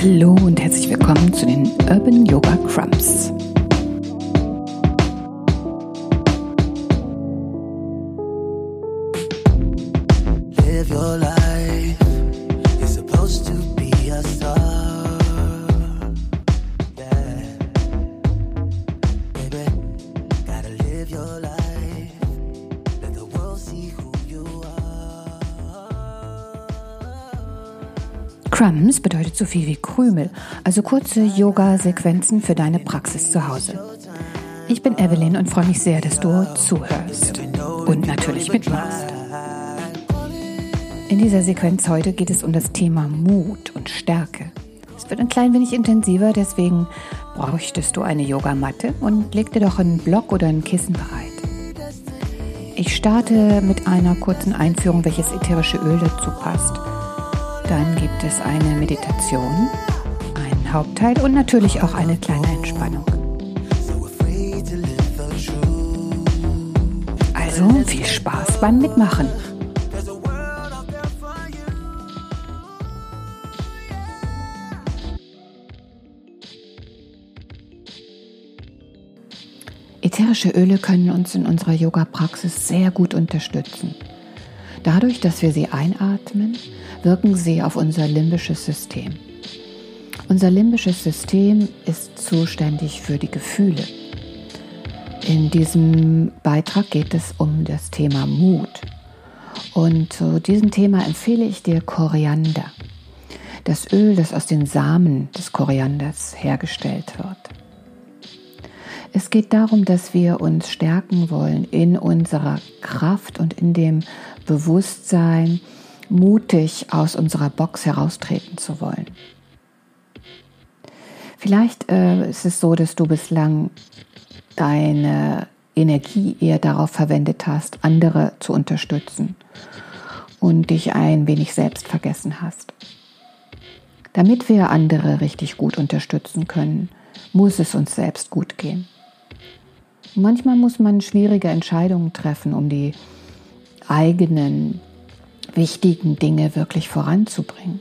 Hallo und herzlich willkommen zu den Urban Yoga Crumbs. Crumbs bedeutet so viel wie Krümel, also kurze Yoga-Sequenzen für deine Praxis zu Hause. Ich bin Evelyn und freue mich sehr, dass du zuhörst und natürlich mitmachst. In dieser Sequenz heute geht es um das Thema Mut und Stärke. Es wird ein klein wenig intensiver, deswegen bräuchtest du eine Yogamatte und leg dir doch einen Block oder ein Kissen bereit. Ich starte mit einer kurzen Einführung, welches ätherische Öl dazu passt. Dann gibt es eine Meditation, einen Hauptteil und natürlich auch eine kleine Entspannung. Also viel Spaß beim Mitmachen. Ätherische Öle können uns in unserer Yoga-Praxis sehr gut unterstützen. Dadurch, dass wir sie einatmen, wirken sie auf unser limbisches System. Unser limbisches System ist zuständig für die Gefühle. In diesem Beitrag geht es um das Thema Mut. Und zu diesem Thema empfehle ich dir Koriander. Das Öl, das aus den Samen des Korianders hergestellt wird. Es geht darum, dass wir uns stärken wollen in unserer Kraft und in dem Bewusstsein, mutig aus unserer Box heraustreten zu wollen. Vielleicht äh, ist es so, dass du bislang deine Energie eher darauf verwendet hast, andere zu unterstützen und dich ein wenig selbst vergessen hast. Damit wir andere richtig gut unterstützen können, muss es uns selbst gut gehen. Manchmal muss man schwierige Entscheidungen treffen, um die eigenen wichtigen Dinge wirklich voranzubringen.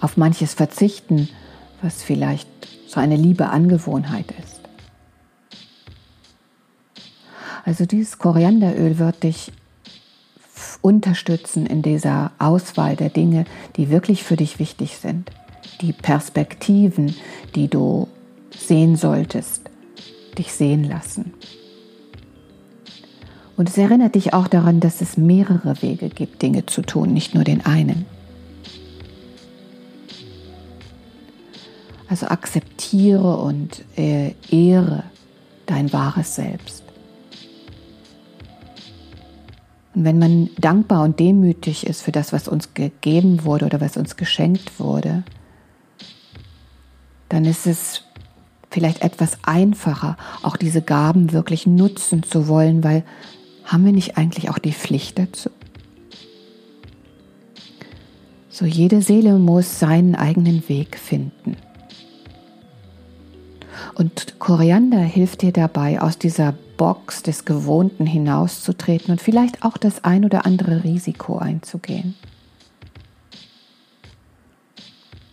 Auf manches verzichten, was vielleicht so eine liebe Angewohnheit ist. Also dieses Korianderöl wird dich unterstützen in dieser Auswahl der Dinge, die wirklich für dich wichtig sind. Die Perspektiven, die du sehen solltest, dich sehen lassen. Und es erinnert dich auch daran, dass es mehrere Wege gibt, Dinge zu tun, nicht nur den einen. Also akzeptiere und äh, ehre dein wahres Selbst. Und wenn man dankbar und demütig ist für das, was uns gegeben wurde oder was uns geschenkt wurde, dann ist es vielleicht etwas einfacher, auch diese Gaben wirklich nutzen zu wollen, weil haben wir nicht eigentlich auch die Pflicht dazu? So jede Seele muss seinen eigenen Weg finden. Und Koriander hilft dir dabei, aus dieser Box des Gewohnten hinauszutreten und vielleicht auch das ein oder andere Risiko einzugehen.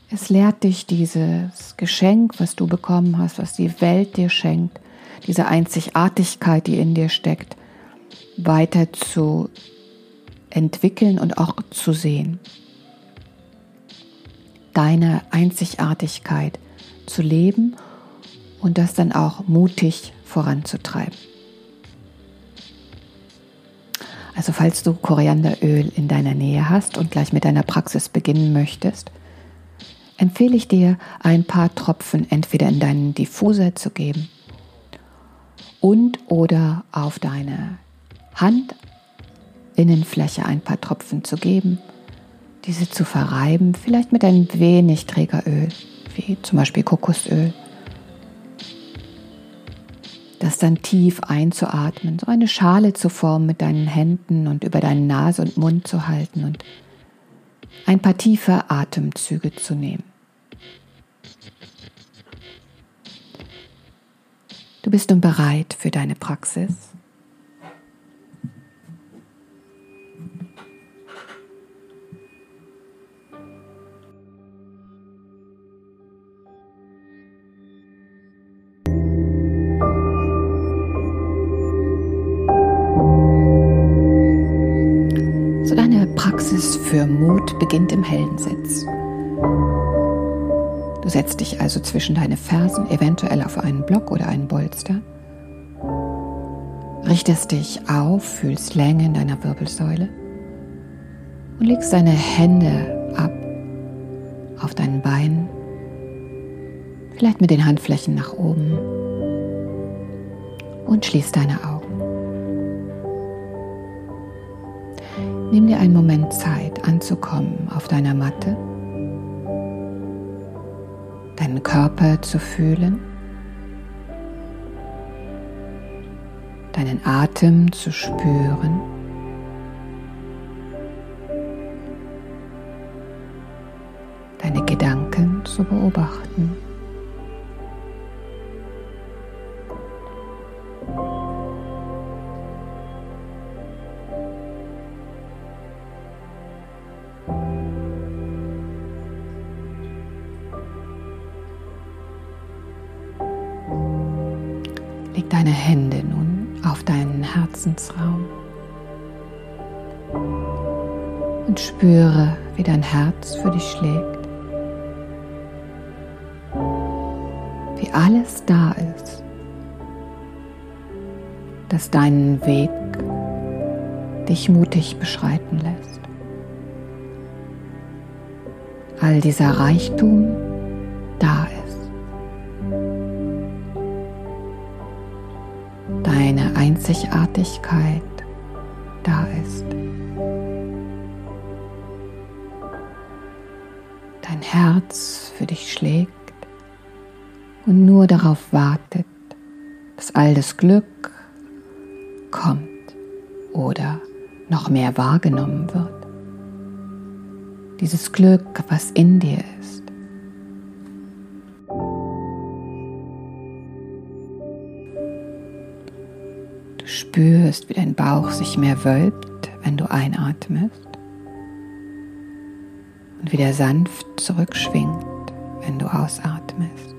Es lehrt dich dieses Geschenk, was du bekommen hast, was die Welt dir schenkt, diese Einzigartigkeit, die in dir steckt, weiter zu entwickeln und auch zu sehen. Deine Einzigartigkeit zu leben und das dann auch mutig voranzutreiben. Also falls du Korianderöl in deiner Nähe hast und gleich mit deiner Praxis beginnen möchtest, empfehle ich dir, ein paar Tropfen entweder in deinen Diffuser zu geben und oder auf deine Handinnenfläche ein paar Tropfen zu geben, diese zu verreiben, vielleicht mit ein wenig Trägeröl, wie zum Beispiel Kokosöl. Das dann tief einzuatmen, so eine Schale zu formen mit deinen Händen und über deine Nase und Mund zu halten und ein paar tiefe Atemzüge zu nehmen. Du bist nun bereit für deine Praxis. Praxis für Mut beginnt im hellen Sitz. Du setzt dich also zwischen deine Fersen, eventuell auf einen Block oder einen Bolster, richtest dich auf, fühlst Länge in deiner Wirbelsäule und legst deine Hände ab auf deinen Beinen, vielleicht mit den Handflächen nach oben und schließ deine Augen. Nimm dir einen Moment Zeit anzukommen auf deiner Matte, Körper zu fühlen, deinen Atem zu spüren. Herz für dich schlägt, wie alles da ist, das deinen Weg dich mutig beschreiten lässt. All dieser Reichtum da ist. deine Einzigartigkeit da ist. Herz für dich schlägt und nur darauf wartet, dass all das Glück kommt oder noch mehr wahrgenommen wird. Dieses Glück, was in dir ist. spürst, wie dein Bauch sich mehr wölbt, wenn du einatmest und wieder sanft zurückschwingt, wenn du ausatmest.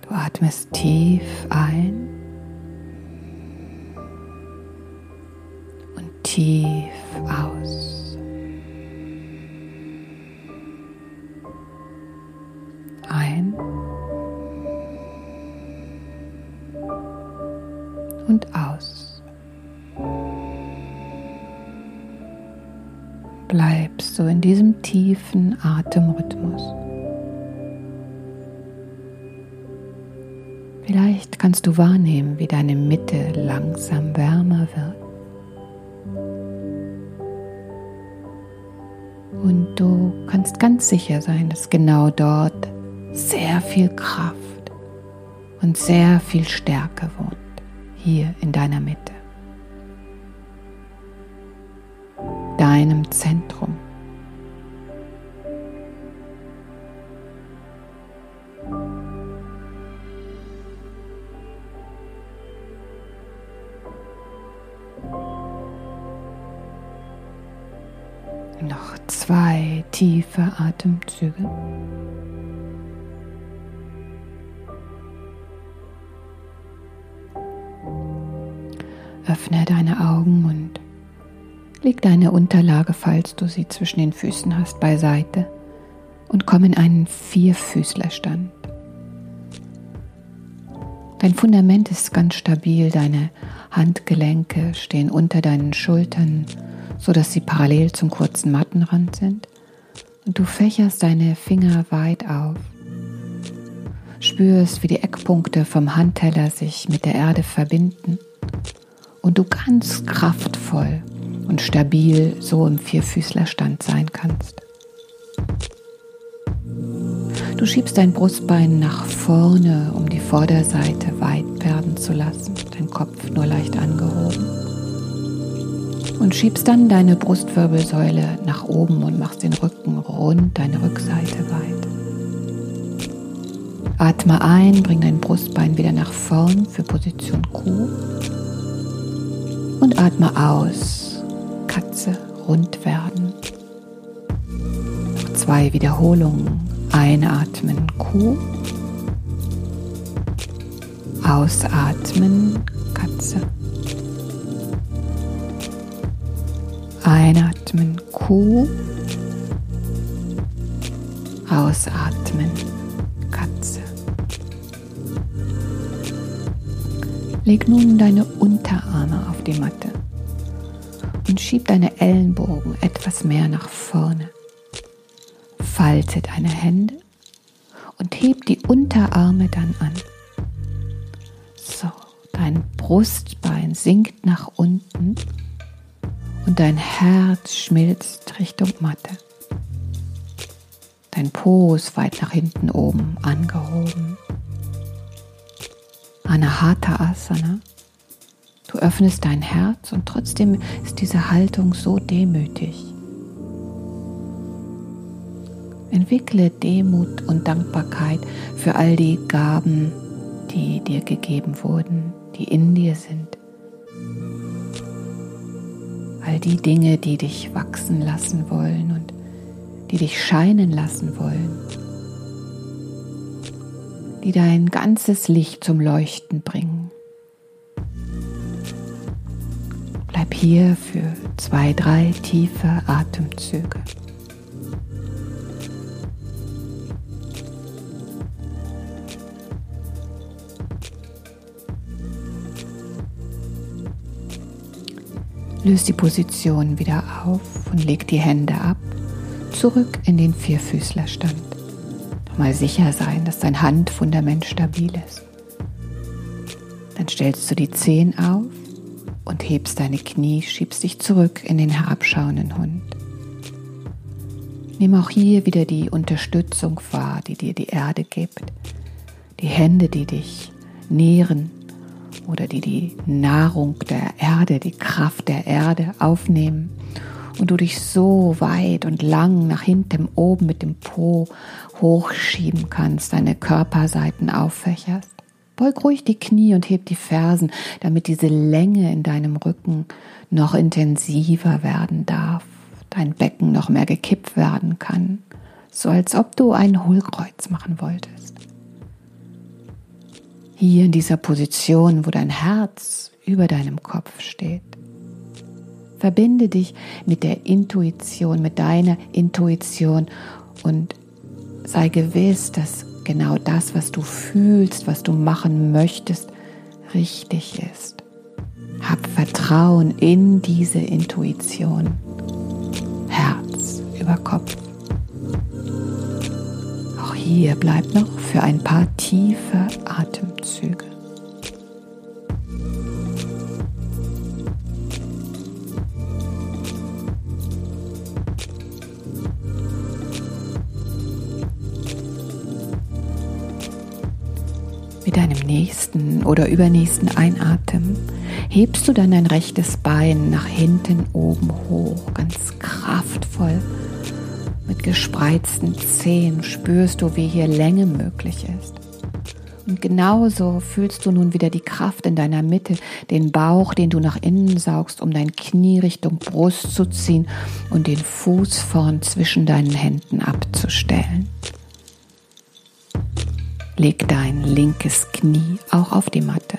Du atmest tief ein und tief aus. Ein und aus. Bleibst so in diesem tiefen Atemrhythmus. Vielleicht kannst du wahrnehmen, wie deine Mitte langsam wärmer wird. Und du kannst ganz sicher sein, dass genau dort sehr viel Kraft und sehr viel Stärke wohnt hier in deiner Mitte, deinem Zentrum. Noch zwei tiefe Atemzüge. Öffne deine Augen und leg deine Unterlage, falls du sie zwischen den Füßen hast, beiseite und komm in einen Vierfüßlerstand. Dein Fundament ist ganz stabil, deine Handgelenke stehen unter deinen Schultern, sodass sie parallel zum kurzen Mattenrand sind und du fächerst deine Finger weit auf. Spürst, wie die Eckpunkte vom Handteller sich mit der Erde verbinden und du ganz kraftvoll und stabil so im Vierfüßlerstand sein kannst. Du schiebst dein Brustbein nach vorne, um die Vorderseite weit werden zu lassen, dein Kopf nur leicht angehoben. Und schiebst dann deine Brustwirbelsäule nach oben und machst den Rücken rund, deine Rückseite weit. Atme ein, bring dein Brustbein wieder nach vorn für Position Q und atme aus. Katze rund werden. Zwei Wiederholungen. Einatmen Kuh. Ausatmen Katze. Einatmen Kuh. Ausatmen Katze. Leg nun deine Unterarme auf die Matte und schieb deine Ellenbogen etwas mehr nach vorne. Falte deine Hände und heb die Unterarme dann an. So, dein Brustbein sinkt nach unten und dein Herz schmilzt Richtung Matte. Dein Po ist weit nach hinten oben angehoben. Anahata Asana. Du öffnest dein Herz und trotzdem ist diese Haltung so demütig. Entwickle Demut und Dankbarkeit für all die Gaben, die dir gegeben wurden, die in dir sind. All die Dinge, die dich wachsen lassen wollen und die dich scheinen lassen wollen, die dein ganzes Licht zum Leuchten bringen. Hier für zwei, drei tiefe Atemzüge. Löst die Position wieder auf und leg die Hände ab, zurück in den Vierfüßlerstand. Mal sicher sein, dass dein Handfundament stabil ist. Dann stellst du die Zehen auf und hebst deine Knie, schiebst dich zurück in den herabschauenden Hund. Nimm auch hier wieder die Unterstützung wahr, die dir die Erde gibt, die Hände, die dich nähren oder die die Nahrung der Erde, die Kraft der Erde aufnehmen und du dich so weit und lang nach hinten oben mit dem Po hochschieben kannst, deine Körperseiten auffächerst. Beug ruhig die Knie und heb die Fersen, damit diese Länge in deinem Rücken noch intensiver werden darf, dein Becken noch mehr gekippt werden kann, so als ob du ein Hohlkreuz machen wolltest. Hier in dieser Position, wo dein Herz über deinem Kopf steht. Verbinde dich mit der Intuition, mit deiner Intuition und sei gewiss, dass genau das, was du fühlst, was du machen möchtest, richtig ist. Hab Vertrauen in diese Intuition. Herz über Kopf. Auch hier bleibt noch für ein paar tiefe Atemzüge. Deinem nächsten oder übernächsten Einatmen hebst du dann dein rechtes Bein nach hinten oben hoch, ganz kraftvoll. Mit gespreizten Zehen spürst du, wie hier Länge möglich ist. Und genauso fühlst du nun wieder die Kraft in deiner Mitte, den Bauch, den du nach innen saugst, um dein Knie Richtung Brust zu ziehen und den Fuß vorn zwischen deinen Händen abzustellen. Leg dein linkes Knie auch auf die Matte.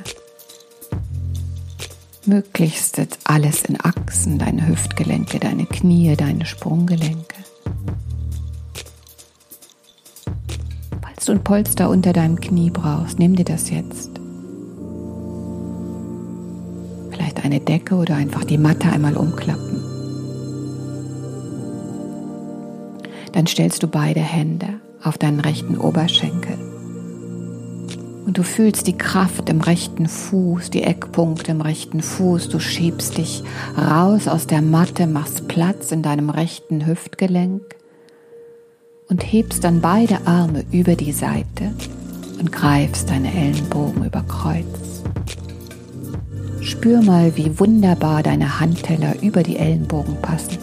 Möglichst alles in Achsen, deine Hüftgelenke, deine Knie, deine Sprunggelenke. Falls du ein Polster unter deinem Knie brauchst, nimm dir das jetzt. Vielleicht eine Decke oder einfach die Matte einmal umklappen. Dann stellst du beide Hände auf deinen rechten Oberschenkel. Und du fühlst die Kraft im rechten Fuß, die Eckpunkte im rechten Fuß. Du schiebst dich raus aus der Matte, machst Platz in deinem rechten Hüftgelenk und hebst dann beide Arme über die Seite und greifst deine Ellenbogen über Kreuz. Spür mal, wie wunderbar deine Handteller über die Ellenbogen passen.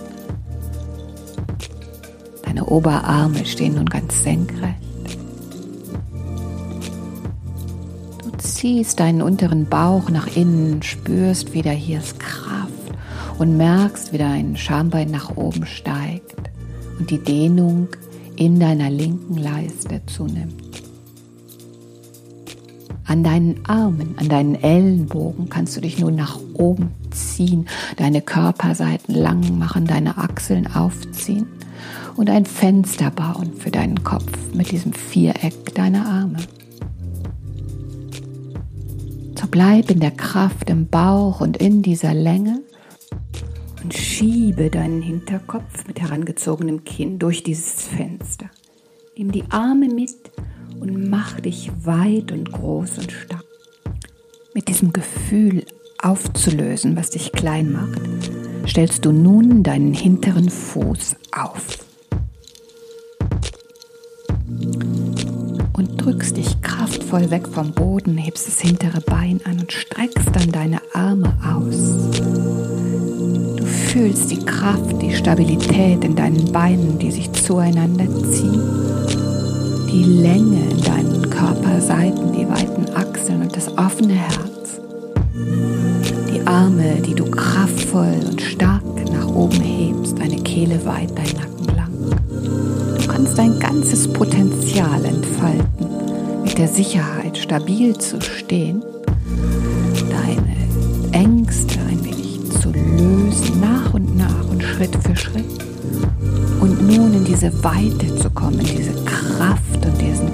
Deine Oberarme stehen nun ganz senkrecht. Ziehst deinen unteren Bauch nach innen, spürst wieder hier ist Kraft und merkst, wie dein Schambein nach oben steigt und die Dehnung in deiner linken Leiste zunimmt. An deinen Armen, an deinen Ellenbogen kannst du dich nun nach oben ziehen, deine Körperseiten lang machen, deine Achseln aufziehen und ein Fenster bauen für deinen Kopf mit diesem Viereck deiner Arme. Bleib in der Kraft im Bauch und in dieser Länge und schiebe deinen Hinterkopf mit herangezogenem Kinn durch dieses Fenster. Nimm die Arme mit und mach dich weit und groß und stark. Mit diesem Gefühl aufzulösen, was dich klein macht, stellst du nun deinen hinteren Fuß auf. Drückst dich kraftvoll weg vom Boden, hebst das hintere Bein an und streckst dann deine Arme aus. Du fühlst die Kraft, die Stabilität in deinen Beinen, die sich zueinander ziehen die Länge in deinen Körperseiten, die weiten Achseln und das offene Herz. Die Arme, die du kraftvoll und stark nach oben hebst, deine Kehle weit, dein Nacken lang. Du kannst dein ganzes Potenzial entfalten, mit der Sicherheit stabil zu stehen, deine Ängste ein wenig zu lösen, nach und nach und Schritt für Schritt und nun in diese Weite zu kommen, diese Kraft und diesen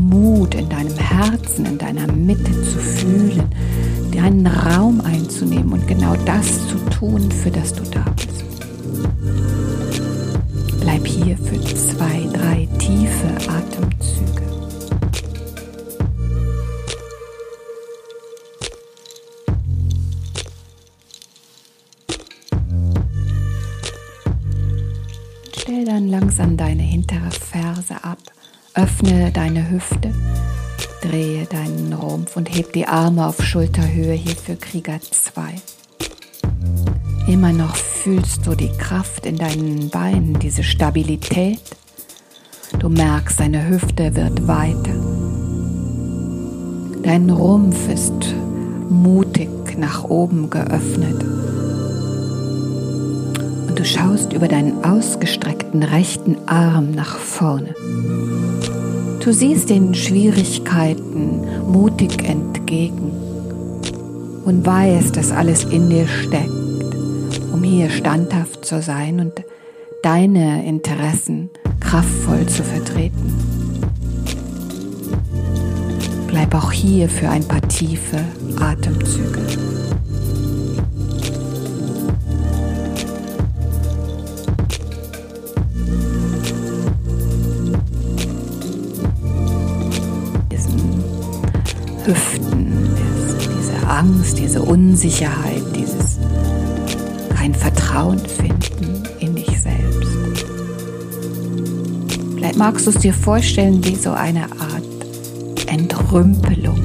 Mut in deinem Herzen, in deiner Mitte zu fühlen, deinen Raum einzunehmen und genau das zu tun, für das du da bist. Bleib hier für zwei, drei tiefe Atemzüge. Dann langsam deine hintere Ferse ab, öffne deine Hüfte, drehe deinen Rumpf und heb die Arme auf Schulterhöhe hier für Krieger 2. Immer noch fühlst du die Kraft in deinen Beinen, diese Stabilität. Du merkst, deine Hüfte wird weiter. Dein Rumpf ist mutig nach oben geöffnet und du schaust über deinen ausgestreckten rechten Arm nach vorne. Du siehst den Schwierigkeiten mutig entgegen und weißt, dass alles in dir steckt, um hier standhaft zu sein und deine Interessen kraftvoll zu vertreten. Bleib auch hier für ein paar tiefe Atemzüge. Hüften, diese Angst, diese Unsicherheit, dieses kein Vertrauen finden in dich selbst. Vielleicht magst du es dir vorstellen wie so eine Art Entrümpelung.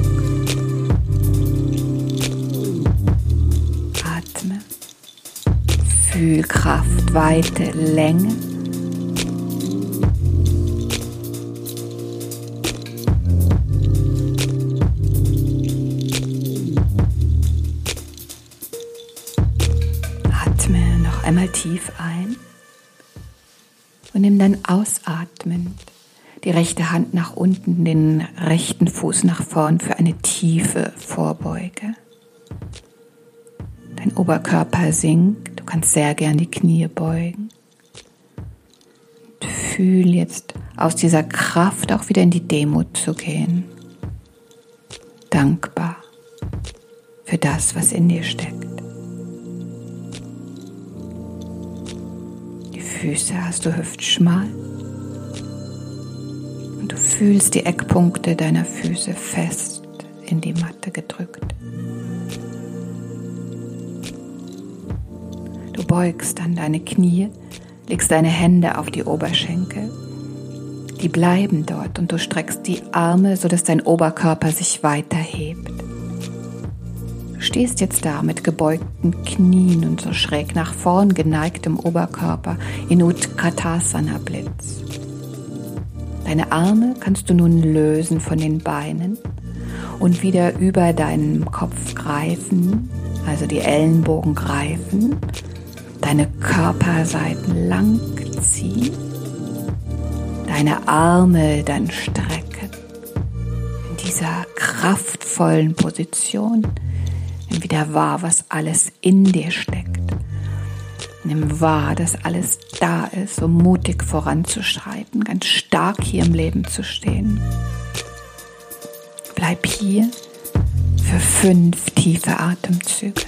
Atme, fühl Kraft, Weite, Länge. Ausatmend die rechte Hand nach unten, den rechten Fuß nach vorn für eine tiefe Vorbeuge. Dein Oberkörper sinkt, du kannst sehr gern die Knie beugen. Und fühl jetzt aus dieser Kraft auch wieder in die Demut zu gehen. Dankbar für das, was in dir steckt. Füße hast du hüftschmal und du fühlst die Eckpunkte deiner Füße fest in die Matte gedrückt. Du beugst dann deine Knie, legst deine Hände auf die Oberschenkel. Die bleiben dort und du streckst die Arme, sodass dein Oberkörper sich weiter hebt. Stehst jetzt da mit gebeugten Knien und so schräg nach vorn geneigtem Oberkörper in Utkatasana Blitz. Deine Arme kannst du nun lösen von den Beinen und wieder über deinen Kopf greifen, also die Ellenbogen greifen, deine Körperseiten lang ziehen, deine Arme dann strecken. In dieser kraftvollen Position wieder wahr, was alles in dir steckt. Nimm wahr, dass alles da ist, um mutig voranzuschreiten, ganz stark hier im Leben zu stehen. Bleib hier für fünf tiefe Atemzüge.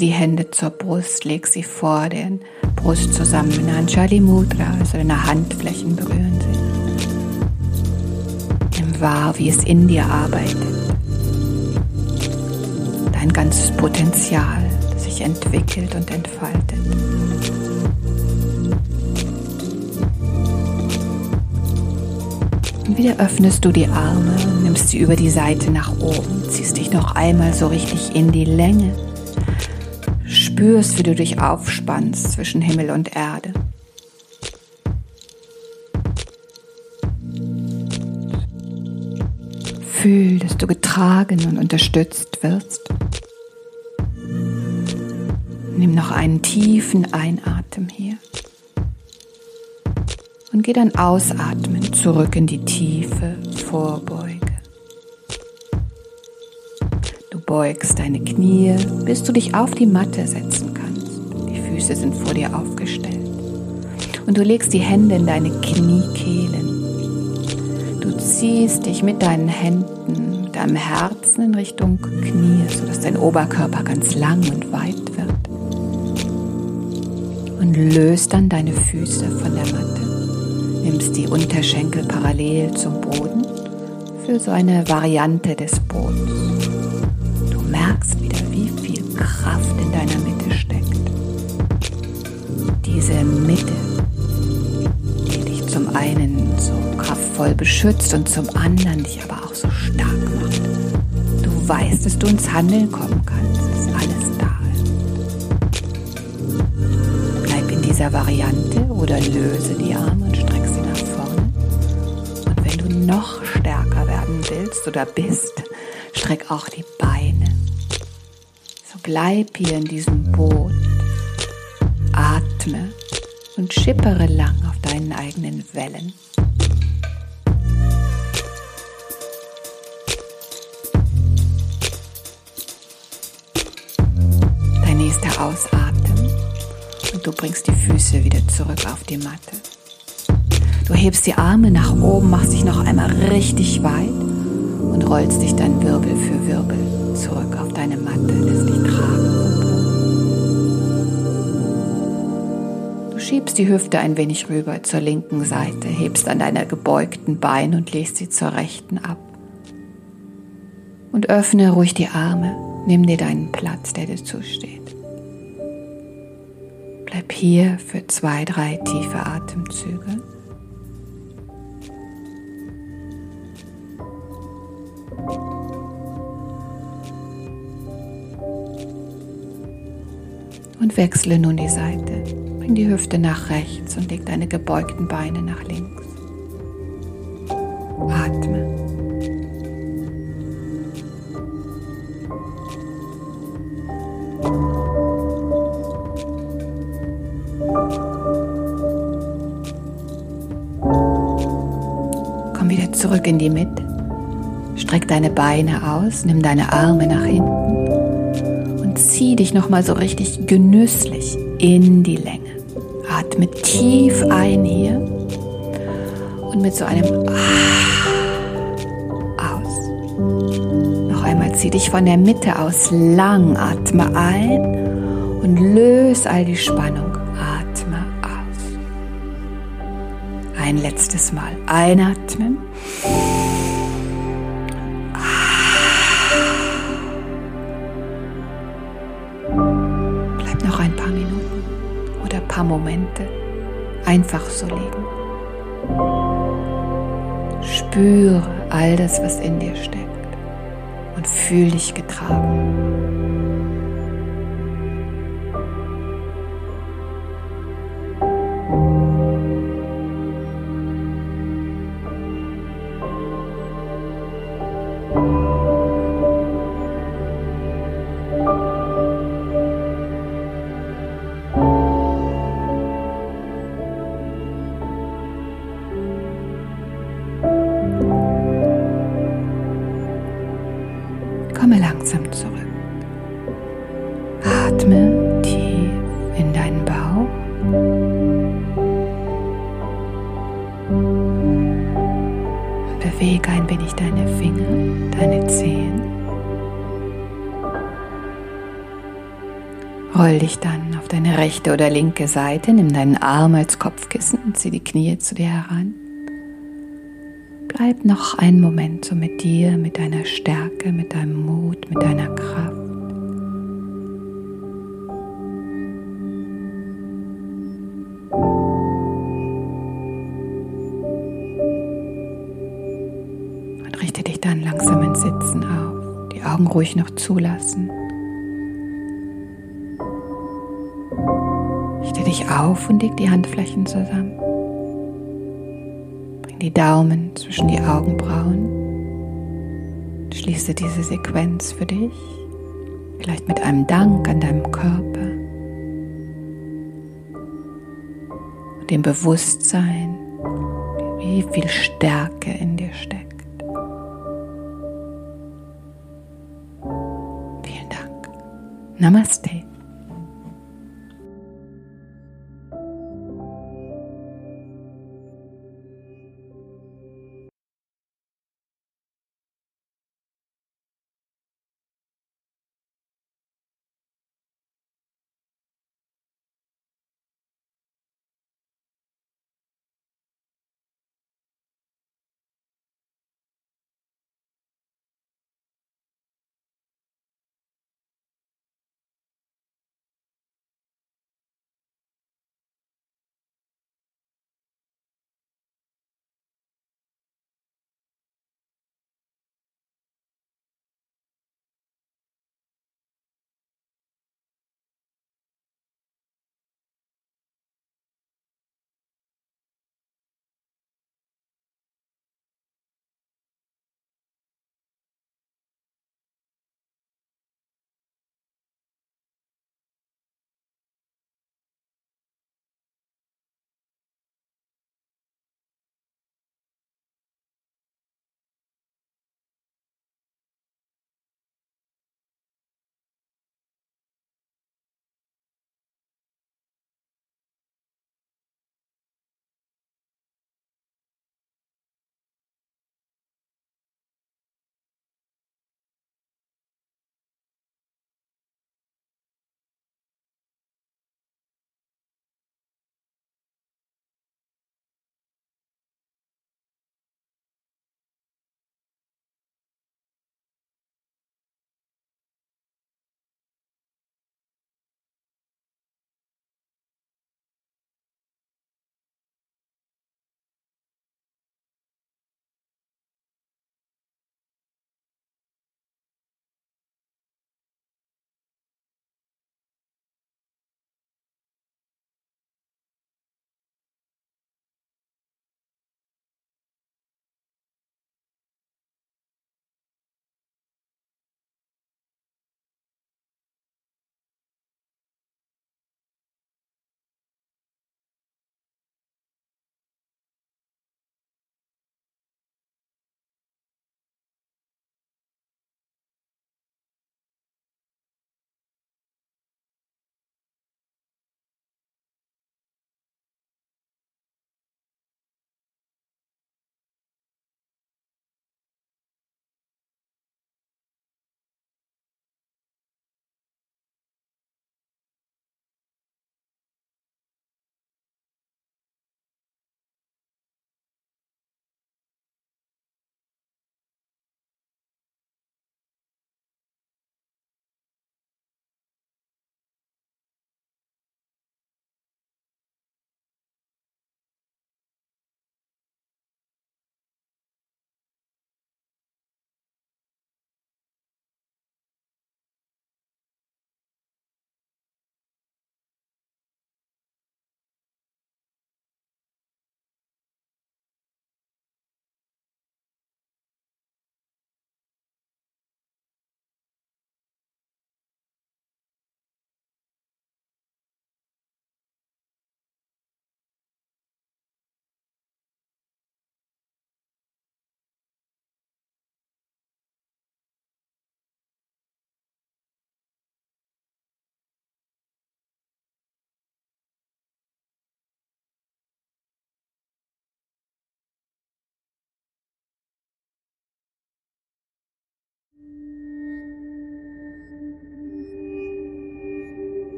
Die Hände zur Brust, leg sie vor den Brust zusammen in Anjali Mudra, also deine Handflächen berühren sich. Nimm wahr, wie es in dir arbeitet. Dein ganzes Potenzial, das sich entwickelt und entfaltet. Und wieder öffnest du die Arme nimmst sie über die Seite nach oben, ziehst dich noch einmal so richtig in die Länge spürst, wie du dich aufspannst zwischen Himmel und Erde. Fühl, dass du getragen und unterstützt wirst. Nimm noch einen tiefen Einatmen hier. Und geh dann ausatmen zurück in die tiefe Vorbeuge. Beugst deine Knie, bis du dich auf die Matte setzen kannst. Die Füße sind vor dir aufgestellt. Und du legst die Hände in deine Kniekehlen. Du ziehst dich mit deinen Händen, mit deinem Herzen in Richtung Knie, sodass dein Oberkörper ganz lang und weit wird. Und löst dann deine Füße von der Matte. Nimmst die Unterschenkel parallel zum Boden für so eine Variante des Bodens Kraft in deiner Mitte steckt. Diese Mitte, die dich zum einen so kraftvoll beschützt und zum anderen dich aber auch so stark macht. Du weißt, dass du ins Handeln kommen kannst, dass alles da ist. Bleib in dieser Variante oder löse die Arme und streck sie nach vorne. Und wenn du noch stärker werden willst oder bist, streck auch die Beine bleib hier in diesem Boot, atme und schippere lang auf deinen eigenen Wellen. Dein nächster Ausatmen und du bringst die Füße wieder zurück auf die Matte. Du hebst die Arme nach oben, machst dich noch einmal richtig weit und rollst dich dann Wirbel für Wirbel zurück auf deine Matte, lässt dich tragen. Du schiebst die Hüfte ein wenig rüber zur linken Seite, hebst an deiner gebeugten Bein und legst sie zur rechten ab. Und öffne ruhig die Arme, nimm dir deinen Platz, der dir zusteht. Bleib hier für zwei, drei tiefe Atemzüge. Und wechsle nun die Seite. Bring die Hüfte nach rechts und leg deine gebeugten Beine nach links. Atme. Komm wieder zurück in die Mitte. Streck deine Beine aus, nimm deine Arme nach hinten zieh dich nochmal so richtig genüsslich in die Länge. Atme tief ein hier und mit so einem aus. Noch einmal zieh dich von der Mitte aus lang. Atme ein und löse all die Spannung. Atme aus. Ein letztes Mal einatmen. Paar Momente einfach so liegen. Spüre all das, was in dir steckt und fühl dich getragen. Rechte oder linke Seite, nimm deinen Arm als Kopfkissen und zieh die Knie zu dir heran. Bleib noch einen Moment so mit dir, mit deiner Stärke, mit deinem Mut, mit deiner Kraft. Und richte dich dann langsam ins Sitzen auf, die Augen ruhig noch zulassen. Auf und leg die Handflächen zusammen die Daumen zwischen die Augenbrauen. Schließe diese Sequenz für dich, vielleicht mit einem Dank an deinem Körper und dem Bewusstsein, wie viel Stärke in dir steckt. Vielen Dank. Namaste.